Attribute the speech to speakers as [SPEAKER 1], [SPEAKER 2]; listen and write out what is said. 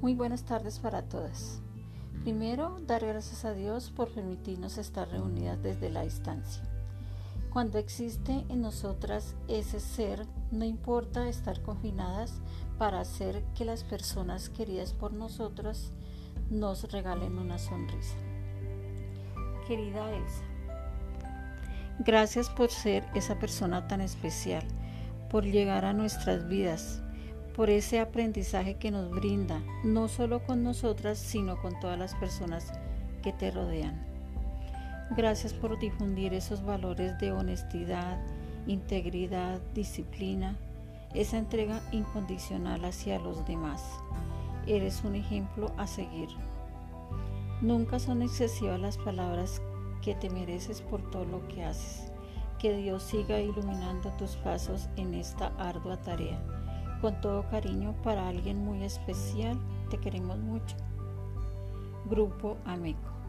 [SPEAKER 1] Muy buenas tardes para todas. Primero, dar gracias a Dios por permitirnos estar reunidas desde la distancia. Cuando existe en nosotras ese ser, no importa estar confinadas para hacer que las personas queridas por nosotras nos regalen una sonrisa. Querida Elsa, gracias por ser esa persona tan especial, por llegar a nuestras vidas, por ese aprendizaje que nos brinda, no solo con nosotras, sino con todas las personas que te rodean. Gracias por difundir esos valores de honestidad, integridad, disciplina, esa entrega incondicional hacia los demás. Eres un ejemplo a seguir. Nunca son excesivas las palabras que te mereces por todo lo que haces. Que Dios siga iluminando tus pasos en esta ardua tarea. Con todo cariño para alguien muy especial, te queremos mucho. Grupo Ameco.